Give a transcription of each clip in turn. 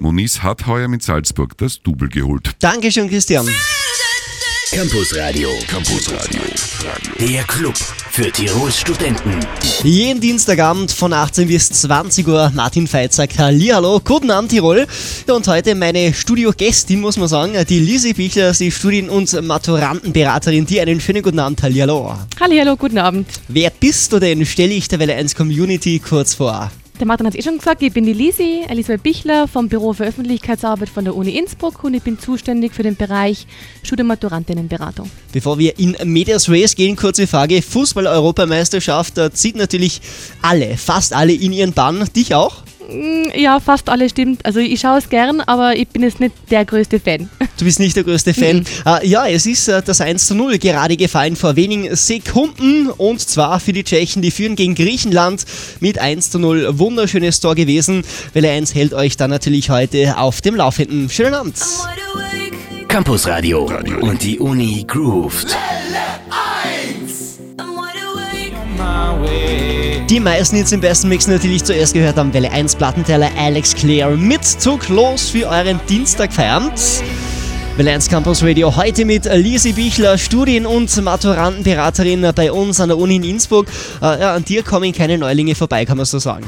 Moniz hat heuer mit Salzburg das Double geholt. Dankeschön, Christian. Campus Radio. Campus Radio. Der Club für Tirols Studenten. Jeden Dienstagabend von 18 bis 20 Uhr Martin Feitzer, Hallo, guten Abend Tirol. Und heute meine Studiogästin, muss man sagen, die Lisi Bichler, die Studien- und Maturantenberaterin, die einen schönen guten Abend, Hallo. Hallo, guten Abend. Wer bist du denn? Stelle ich der Welle 1 Community kurz vor. Der Martin hat es eh schon gesagt, ich bin die Lisi, Elisabeth Bichler vom Büro für Öffentlichkeitsarbeit von der Uni Innsbruck und ich bin zuständig für den Bereich Studienmaturantinnenberatung. Bevor wir in Medias Race gehen, kurze Frage. Fußball-Europameisterschaft zieht natürlich alle, fast alle in ihren Bann. Dich auch? Mm, ja, fast alle stimmt. Also ich schaue es gern, aber ich bin jetzt nicht der größte Fan. Du bist nicht der größte Fan. uh, ja, es ist uh, das 1 zu 0 gerade gefallen vor wenigen Sekunden und zwar für die Tschechen, die führen gegen Griechenland mit 1 zu 0. Wunderschönes Tor gewesen. Welle 1 hält euch dann natürlich heute auf dem Laufenden. Schönen Abend. Campus Radio und die Uni grooved. Die meisten jetzt im besten Mix natürlich zuerst gehört haben Welle 1 Plattenteller Alex Clare mit Zug los für euren Dienstag feiernd. 1 Campus Radio heute mit Lisi Bichler, Studien- und Maturantenberaterin bei uns an der Uni in Innsbruck. Äh, ja, an dir kommen keine Neulinge vorbei, kann man so sagen.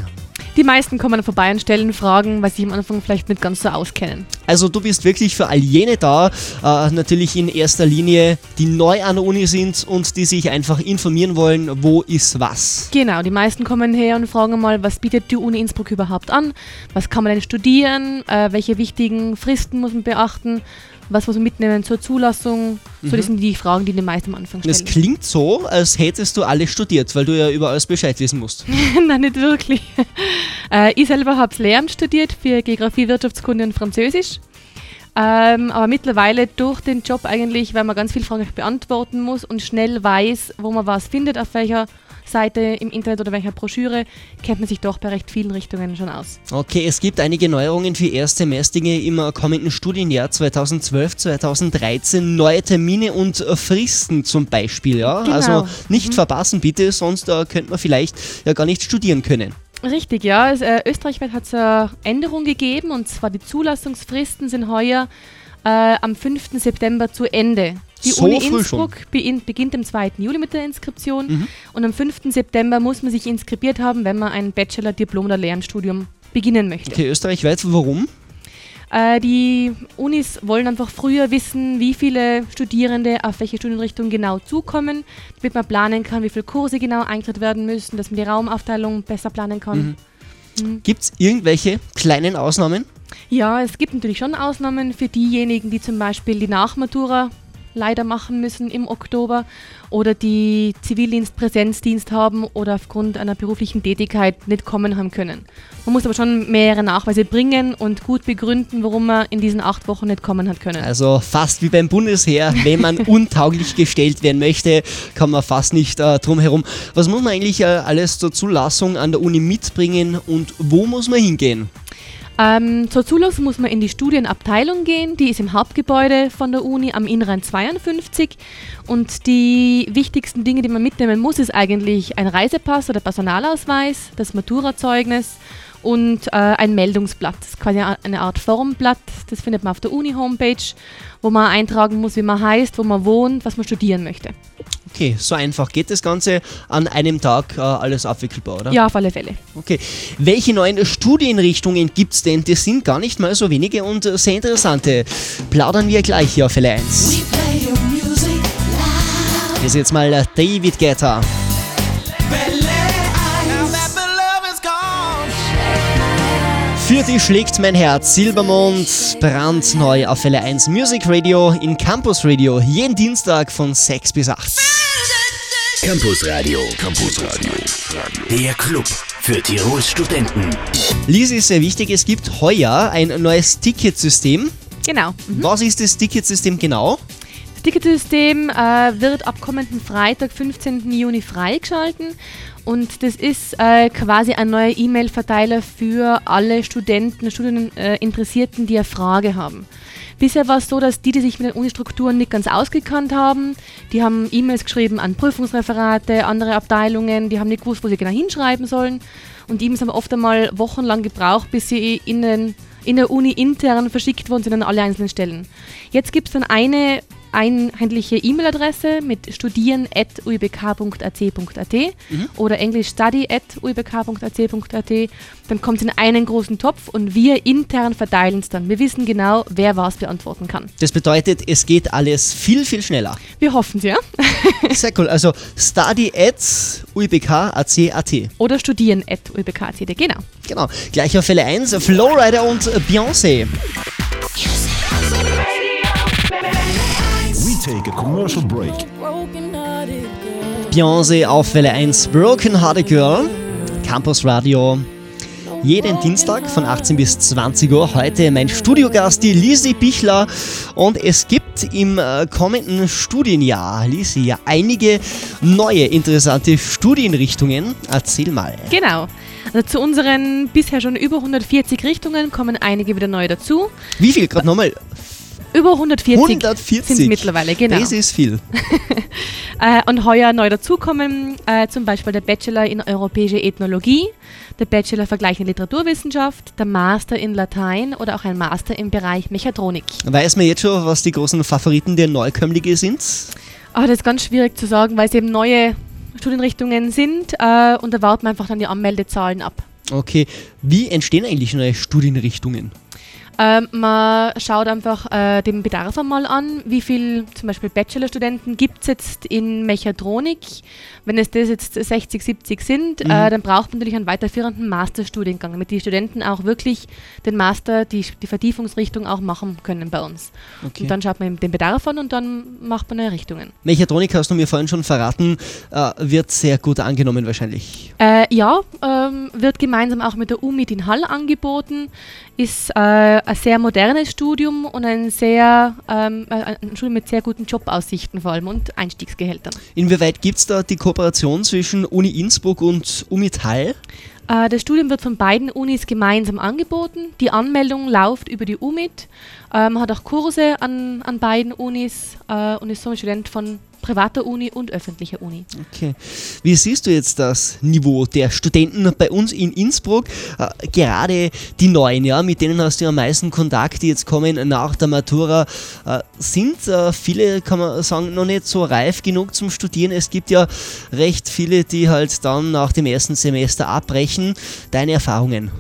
Die meisten kommen vorbei und stellen Fragen, weil sie am Anfang vielleicht nicht ganz so auskennen. Also du bist wirklich für all jene da, äh, natürlich in erster Linie, die neu an der Uni sind und die sich einfach informieren wollen, wo ist was. Genau, die meisten kommen her und fragen mal, was bietet die Uni Innsbruck überhaupt an? Was kann man denn studieren? Äh, welche wichtigen Fristen muss man beachten? Was muss man mitnehmen zur Zulassung? So, mhm. das sind die Fragen, die die meisten am Anfang stellen. Das klingt so, als hättest du alles studiert, weil du ja über alles Bescheid wissen musst. Nein, nicht wirklich. Äh, ich selber habe Lehramt studiert für Geografie, Wirtschaftskunde und Französisch. Ähm, aber mittlerweile durch den Job eigentlich, weil man ganz viele Fragen beantworten muss und schnell weiß, wo man was findet, auf welcher Seite im Internet oder welcher Broschüre, kennt man sich doch bei recht vielen Richtungen schon aus. Okay, es gibt einige Neuerungen für Erstsemestige im kommenden Studienjahr 2012, 2013, neue Termine und Fristen zum Beispiel. Ja? Genau. Also nicht mhm. verpassen bitte, sonst äh, könnte man vielleicht ja gar nicht studieren können. Richtig, ja. Also, äh, österreichweit hat es eine Änderung gegeben und zwar die Zulassungsfristen sind heuer äh, am 5. September zu Ende. Die so Uni Innsbruck beginnt am 2. Juli mit der Inskription mhm. und am 5. September muss man sich inskribiert haben, wenn man ein Bachelor, Diplom oder Lernstudium beginnen möchte. Okay, österreichweit, warum? Äh, die Unis wollen einfach früher wissen, wie viele Studierende auf welche Studienrichtung genau zukommen, damit man planen kann, wie viele Kurse genau eingetritt werden müssen, dass man die Raumaufteilung besser planen kann. Mhm. Mhm. Gibt es irgendwelche kleinen Ausnahmen? Ja, es gibt natürlich schon Ausnahmen für diejenigen, die zum Beispiel die Nachmatura leider machen müssen im Oktober oder die Zivildienst, Präsenzdienst haben oder aufgrund einer beruflichen Tätigkeit nicht kommen haben können. Man muss aber schon mehrere Nachweise bringen und gut begründen, warum man in diesen acht Wochen nicht kommen hat können. Also fast wie beim Bundesheer, wenn man untauglich gestellt werden möchte, kann man fast nicht äh, drum herum. Was muss man eigentlich äh, alles zur Zulassung an der Uni mitbringen und wo muss man hingehen? Ähm, zur Zulassung muss man in die Studienabteilung gehen, die ist im Hauptgebäude von der Uni am Innrhein 52 und die wichtigsten Dinge, die man mitnehmen muss, ist eigentlich ein Reisepass oder Personalausweis, das Maturazeugnis und äh, ein Meldungsblatt. Das ist quasi eine Art Formblatt, das findet man auf der Uni-Homepage, wo man eintragen muss, wie man heißt, wo man wohnt, was man studieren möchte. Okay, so einfach geht das Ganze an einem Tag äh, alles abwickelbar, oder? Ja, auf alle Fälle. Okay. Welche neuen Studienrichtungen gibt es denn? Das sind gar nicht mal so wenige und sehr interessante. Plaudern wir gleich hier auf Fälle 1. Hier ist jetzt mal David Guetta. Für dich schlägt mein Herz. Silbermond, brandneu auf Fälle 1 Music Radio in Campus Radio. Jeden Dienstag von 6 bis 8. Campus Radio. Campus Radio. Der Club für Tirols Studenten. Lise ist sehr wichtig. Es gibt heuer ein neues Ticketsystem. Genau. Mhm. Was ist das Ticketsystem genau? Das Ticketsystem äh, wird ab kommenden Freitag, 15. Juni, freigeschalten. Und das ist äh, quasi ein neuer E-Mail-Verteiler für alle Studenten, Studieninteressierten, äh, die eine Frage haben. Bisher war es so, dass die, die sich mit den Unistrukturen nicht ganz ausgekannt haben, die haben E-Mails geschrieben an Prüfungsreferate, andere Abteilungen, die haben nicht gewusst, wo sie genau hinschreiben sollen. Und die E-Mails haben oft einmal wochenlang gebraucht, bis sie in den in der Uni intern verschickt worden sind an alle einzelnen Stellen. Jetzt gibt es dann eine einheitliche E-Mail-Adresse mit studieren.uibk.ac.at mhm. oder englisch study.uibk.ac.at. Dann kommt es in einen großen Topf und wir intern verteilen es dann. Wir wissen genau, wer was beantworten kann. Das bedeutet, es geht alles viel, viel schneller. Wir hoffen es, ja. Sehr cool. Also study.uibk.ac.at. Oder studieren.uibk.ac.at, genau. Genau. Gleich auf Fälle 1, Flowrider und Beyoncé. Beyoncé auf Welle 1, Broken Hearted Girl, Campus Radio. Jeden Dienstag von 18 bis 20 Uhr. Heute mein Studiogast, die Lisi Bichler. Und es gibt im äh, kommenden Studienjahr, Lisi, ja einige neue interessante Studienrichtungen. Erzähl mal. Genau. Also zu unseren bisher schon über 140 Richtungen kommen einige wieder neu dazu. Wie viel? Gerade nochmal über 140, 140. sind es mittlerweile, genau. Das ist viel. äh, und heuer neu dazukommen äh, zum Beispiel der Bachelor in Europäische Ethnologie, der Bachelor Vergleichende Literaturwissenschaft, der Master in Latein oder auch ein Master im Bereich Mechatronik. Weiß man jetzt schon, was die großen Favoriten der Neukömmlinge sind? Oh, das ist ganz schwierig zu sagen, weil es eben neue Studienrichtungen sind äh, und da warten wir einfach dann die Anmeldezahlen ab. Okay, wie entstehen eigentlich neue Studienrichtungen? Ähm, man schaut einfach äh, den Bedarf einmal an, wie viel zum Beispiel Bachelorstudenten gibt es jetzt in Mechatronik. Wenn es das jetzt 60, 70 sind, äh, mhm. äh, dann braucht man natürlich einen weiterführenden Masterstudiengang, damit die Studenten auch wirklich den Master, die, die Vertiefungsrichtung auch machen können bei uns. Okay. Und dann schaut man den Bedarf an und dann macht man neue Richtungen. Mechatronik, hast du mir vorhin schon verraten, äh, wird sehr gut angenommen wahrscheinlich. Äh, ja, ähm, wird gemeinsam auch mit der UMIT in Hall angeboten ist äh, ein sehr modernes Studium und ein sehr ähm, äh, ein Studium mit sehr guten Jobaussichten vor allem und Einstiegsgehältern. Inwieweit gibt es da die Kooperation zwischen Uni Innsbruck und UMITAL? Äh, das Studium wird von beiden Unis gemeinsam angeboten. Die Anmeldung läuft über die UMIT. Man ähm, hat auch Kurse an, an beiden Unis äh, und ist somit Student von privater Uni und öffentlicher Uni. Okay. Wie siehst du jetzt das Niveau der Studenten bei uns in Innsbruck? Äh, gerade die Neuen, ja, mit denen hast du am meisten Kontakt, die jetzt kommen nach der Matura. Äh, sind äh, viele, kann man sagen, noch nicht so reif genug zum Studieren? Es gibt ja recht viele, die halt dann nach dem ersten Semester abbrechen. Deine Erfahrungen?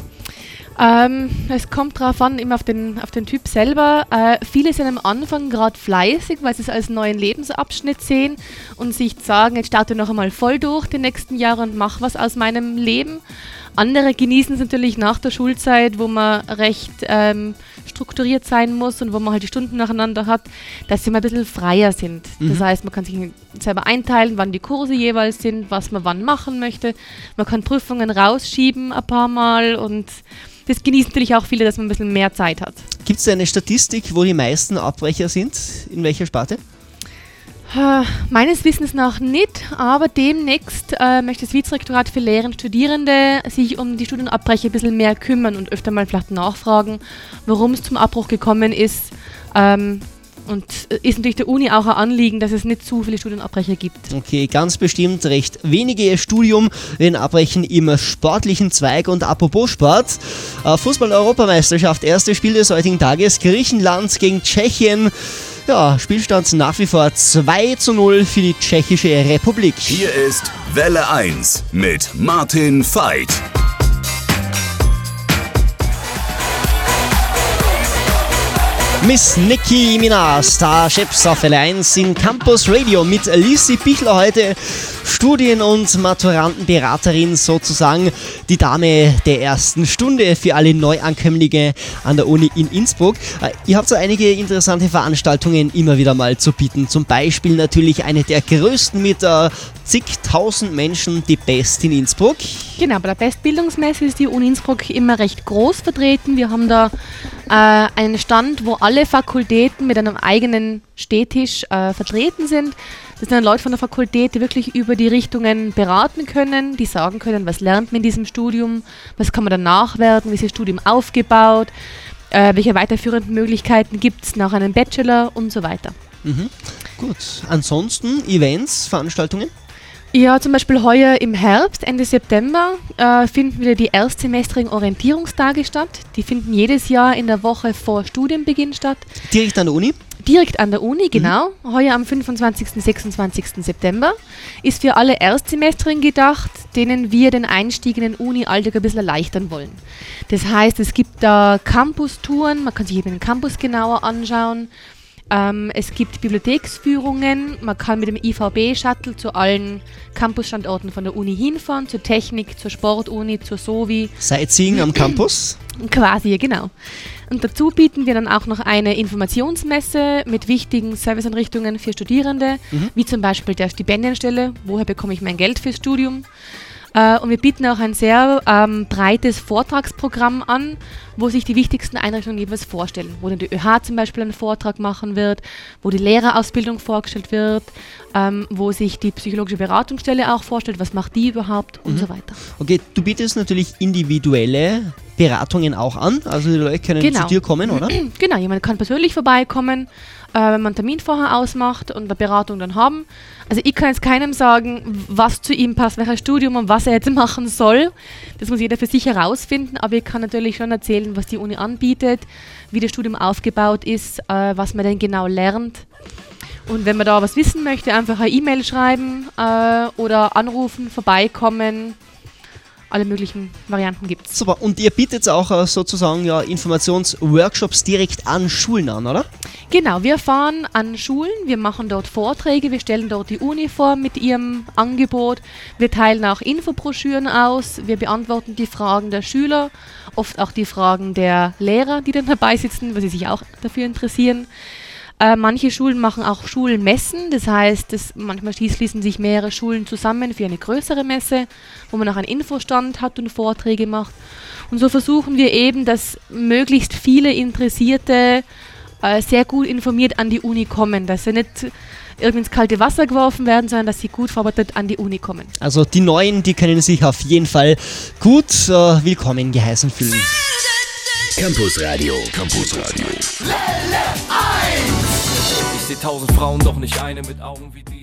Ähm, es kommt darauf an, immer auf den, auf den Typ selber. Äh, viele sind am Anfang gerade fleißig, weil sie es als neuen Lebensabschnitt sehen und sich sagen, jetzt starte noch einmal voll durch die nächsten Jahre und mach was aus meinem Leben. Andere genießen es natürlich nach der Schulzeit, wo man recht ähm, strukturiert sein muss und wo man halt die Stunden nacheinander hat, dass sie mal ein bisschen freier sind. Mhm. Das heißt, man kann sich selber einteilen, wann die Kurse jeweils sind, was man wann machen möchte. Man kann Prüfungen rausschieben ein paar Mal und das genießen natürlich auch viele, dass man ein bisschen mehr Zeit hat. Gibt es eine Statistik, wo die meisten Abbrecher sind? In welcher Sparte? Uh, meines Wissens nach nicht, aber demnächst äh, möchte das Vizerektorat für Lehrer und Studierende sich um die Studienabbrecher ein bisschen mehr kümmern und öfter mal vielleicht nachfragen, warum es zum Abbruch gekommen ist. Ähm, und äh, ist natürlich der Uni auch ein Anliegen, dass es nicht zu viele Studienabbrecher gibt. Okay, ganz bestimmt recht wenige Studium werden abbrechen im sportlichen Zweig. Und apropos Sport, äh, Fußball-Europameisterschaft, erstes Spiel des heutigen Tages, Griechenland gegen Tschechien. Ja, Spielstand nach wie vor 2 zu 0 für die Tschechische Republik. Hier ist Welle 1 mit Martin Veit. Miss Nicki Minaj, Starships auf L1 in Campus Radio mit Lisi Bichler heute, Studien- und Maturantenberaterin sozusagen, die Dame der ersten Stunde für alle Neuankömmlinge an der Uni in Innsbruck. Äh, ihr habt so einige interessante Veranstaltungen immer wieder mal zu bieten, zum Beispiel natürlich eine der größten mit äh, zigtausend Menschen, die Best in Innsbruck. Genau, bei der Bestbildungsmesse ist die Uni Innsbruck immer recht groß vertreten. Wir haben da äh, einen Stand, wo alle Fakultäten mit einem eigenen Stehtisch äh, vertreten sind. Das sind dann Leute von der Fakultät, die wirklich über die Richtungen beraten können, die sagen können, was lernt man in diesem Studium, was kann man danach werden, wie ist das Studium aufgebaut, äh, welche weiterführenden Möglichkeiten gibt es nach einem Bachelor und so weiter. Mhm. Gut. Ansonsten Events, Veranstaltungen? Ja, zum Beispiel heuer im Herbst, Ende September, äh, finden wieder die erstsemestrigen Orientierungstage statt. Die finden jedes Jahr in der Woche vor Studienbeginn statt. Direkt an der Uni? Direkt an der Uni, genau. Mhm. Heuer am 25. 26. September. Ist für alle Erstsemesterinnen gedacht, denen wir den Einstieg in den Uni-Alltag ein bisschen erleichtern wollen. Das heißt, es gibt da Campus-Touren, man kann sich eben den Campus genauer anschauen. Ähm, es gibt Bibliotheksführungen, man kann mit dem IVB-Shuttle zu allen Campusstandorten von der Uni hinfahren, zur Technik, zur Sportuni, zur SOVI. Sightseeing am Campus? Quasi, genau. Und dazu bieten wir dann auch noch eine Informationsmesse mit wichtigen Serviceeinrichtungen für Studierende, mhm. wie zum Beispiel der Stipendienstelle, woher bekomme ich mein Geld fürs Studium. Äh, und wir bieten auch ein sehr ähm, breites Vortragsprogramm an, wo sich die wichtigsten Einrichtungen jeweils vorstellen. Wo dann die ÖH zum Beispiel einen Vortrag machen wird, wo die Lehrerausbildung vorgestellt wird, ähm, wo sich die psychologische Beratungsstelle auch vorstellt, was macht die überhaupt und mhm. so weiter. Okay, du bietest natürlich individuelle Beratungen auch an, also die Leute können genau. zu dir kommen, oder? Genau, jemand kann persönlich vorbeikommen äh, wenn man einen Termin vorher ausmacht und eine Beratung dann haben. Also ich kann jetzt keinem sagen, was zu ihm passt, welches Studium und was er jetzt machen soll. Das muss jeder für sich herausfinden, aber ich kann natürlich schon erzählen, was die Uni anbietet, wie das Studium aufgebaut ist, äh, was man denn genau lernt. Und wenn man da was wissen möchte, einfach eine E-Mail schreiben äh, oder anrufen, vorbeikommen alle möglichen Varianten gibt es. Super, und ihr bietet auch äh, sozusagen ja, Informationsworkshops direkt an Schulen an, oder? Genau, wir fahren an Schulen, wir machen dort Vorträge, wir stellen dort die Uni vor mit ihrem Angebot, wir teilen auch Infobroschüren aus, wir beantworten die Fragen der Schüler, oft auch die Fragen der Lehrer, die dann dabei sitzen, weil sie sich auch dafür interessieren. Äh, manche Schulen machen auch Schulmessen, das heißt, das, manchmal schließen sich mehrere Schulen zusammen für eine größere Messe, wo man auch einen Infostand hat und Vorträge macht. Und so versuchen wir eben, dass möglichst viele Interessierte äh, sehr gut informiert an die Uni kommen, dass sie nicht irgendwie ins kalte Wasser geworfen werden, sondern dass sie gut vorbereitet an die Uni kommen. Also die Neuen, die können sich auf jeden Fall gut äh, willkommen geheißen fühlen. Campus Radio. Campus Radio. Ich seh tausend Frauen, doch nicht eine mit Augen wie diese.